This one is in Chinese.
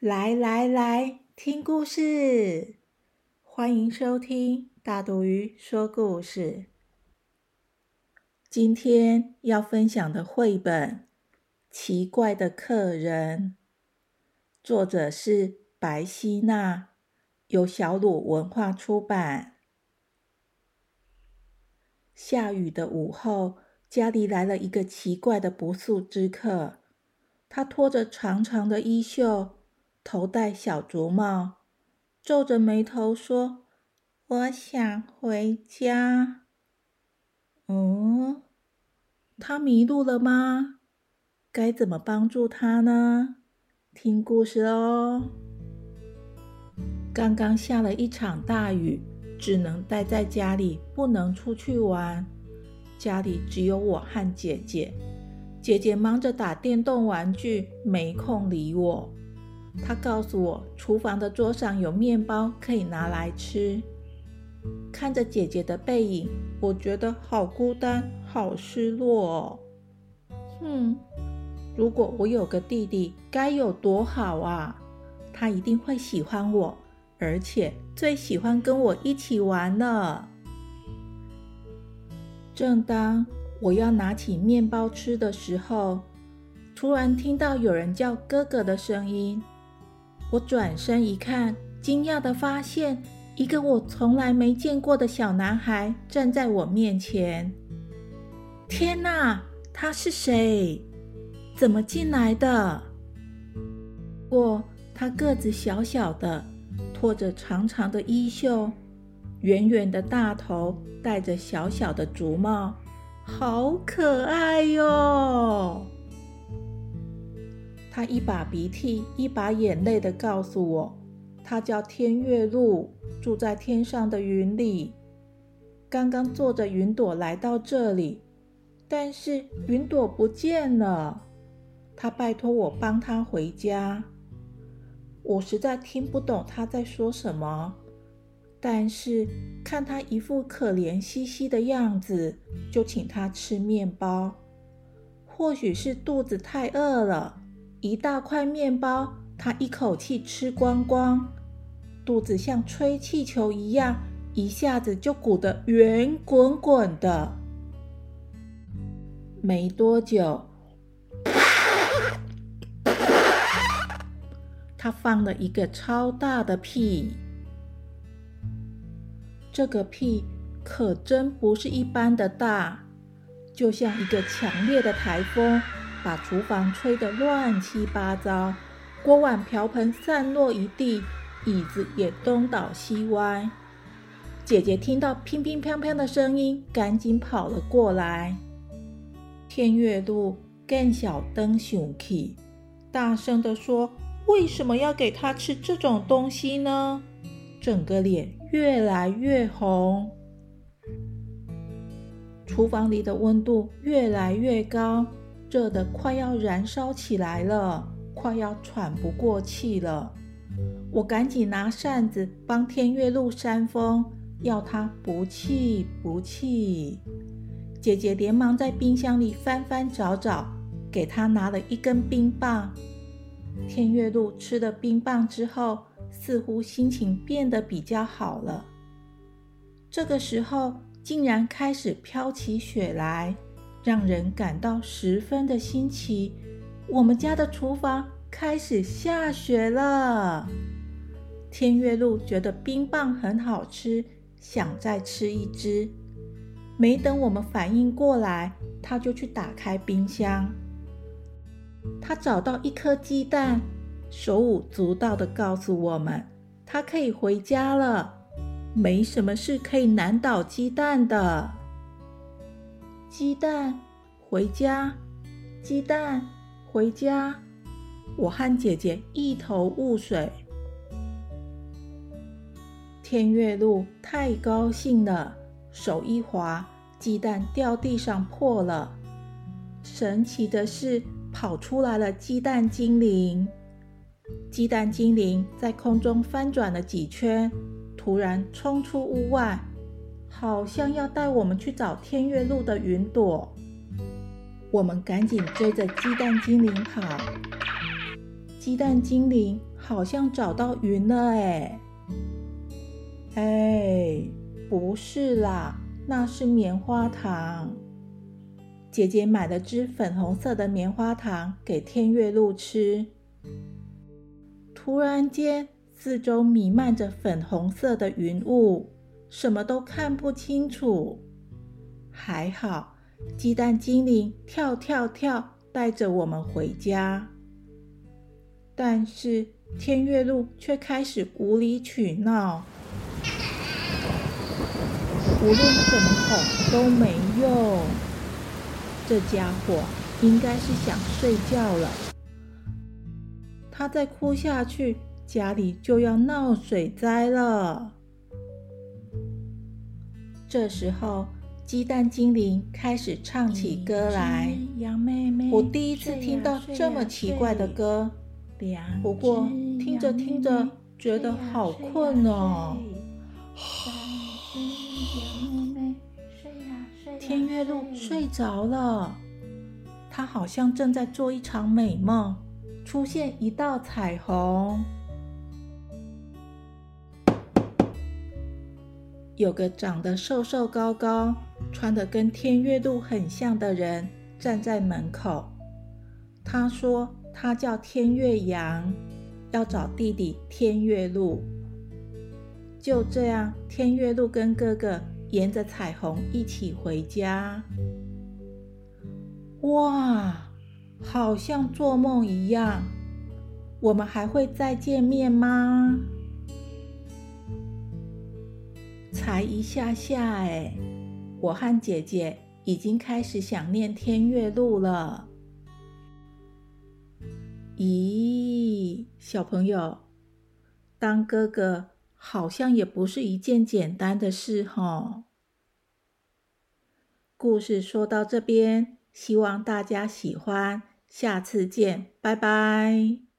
来来来，听故事！欢迎收听大肚鱼说故事。今天要分享的绘本《奇怪的客人》，作者是白希娜，由小鲁文化出版。下雨的午后，家里来了一个奇怪的不速之客，他拖着长长的衣袖。头戴小竹帽，皱着眉头说：“我想回家。”嗯，他迷路了吗？该怎么帮助他呢？听故事哦。刚刚下了一场大雨，只能待在家里，不能出去玩。家里只有我和姐姐，姐姐忙着打电动玩具，没空理我。他告诉我，厨房的桌上有面包可以拿来吃。看着姐姐的背影，我觉得好孤单，好失落哦。哼，如果我有个弟弟，该有多好啊！他一定会喜欢我，而且最喜欢跟我一起玩了。正当我要拿起面包吃的时候，突然听到有人叫哥哥的声音。我转身一看，惊讶地发现一个我从来没见过的小男孩站在我面前。天哪，他是谁？怎么进来的？过他个子小小的，拖着长长的衣袖，圆圆的大头，戴着小小的竹帽，好可爱哟！他一把鼻涕一把眼泪的告诉我，他叫天月露，住在天上的云里。刚刚坐着云朵来到这里，但是云朵不见了。他拜托我帮他回家。我实在听不懂他在说什么，但是看他一副可怜兮兮的样子，就请他吃面包。或许是肚子太饿了。一大块面包，他一口气吃光光，肚子像吹气球一样，一下子就鼓得圆滚滚的。没多久，他放了一个超大的屁。这个屁可真不是一般的大，就像一个强烈的台风。把厨房吹得乱七八糟，锅碗瓢盆散落一地，椅子也东倒西歪。姐姐听到乒乒乓乓的声音，赶紧跑了过来。天月露更小灯熊气，大声地说：“为什么要给他吃这种东西呢？”整个脸越来越红，厨房里的温度越来越高。热得快要燃烧起来了，快要喘不过气了。我赶紧拿扇子帮天月露扇风，要他不气不气。姐姐连忙在冰箱里翻翻找找，给他拿了一根冰棒。天月露吃了冰棒之后，似乎心情变得比较好了。这个时候，竟然开始飘起雪来。让人感到十分的新奇。我们家的厨房开始下雪了。天月露觉得冰棒很好吃，想再吃一只。没等我们反应过来，他就去打开冰箱。他找到一颗鸡蛋，手舞足蹈地告诉我们，他可以回家了。没什么事可以难倒鸡蛋的。鸡蛋回家，鸡蛋回家。我和姐姐一头雾水。天月露太高兴了，手一滑，鸡蛋掉地上破了。神奇的是，跑出来了鸡蛋精灵。鸡蛋精灵在空中翻转了几圈，突然冲出屋外，好像要带我们去找天月路的云朵。我们赶紧追着鸡蛋精灵跑。鸡蛋精灵好像找到云了，哎，哎，不是啦，那是棉花糖。姐姐买了只粉红色的棉花糖给天月鹿吃。突然间，四周弥漫着粉红色的云雾，什么都看不清楚。还好，鸡蛋精灵跳跳跳，带着我们回家。但是天月鹿却开始无理取闹，无论怎么哄都没用。这家伙应该是想睡觉了。他再哭下去，家里就要闹水灾了。这时候，鸡蛋精灵开始唱起歌来。羊妹妹，我第一次听到这么奇怪的歌。不过听着听着，觉得好困哦。天月鹿睡着了，它好像正在做一场美梦。出现一道彩虹，有个长得瘦瘦高高、穿的跟天月路很像的人站在门口。他说。他叫天月阳，要找弟弟天月路。就这样，天月路跟哥哥沿着彩虹一起回家。哇，好像做梦一样。我们还会再见面吗？才一下下哎，我和姐姐已经开始想念天月路了。咦，小朋友，当哥哥好像也不是一件简单的事哈。故事说到这边，希望大家喜欢，下次见，拜拜。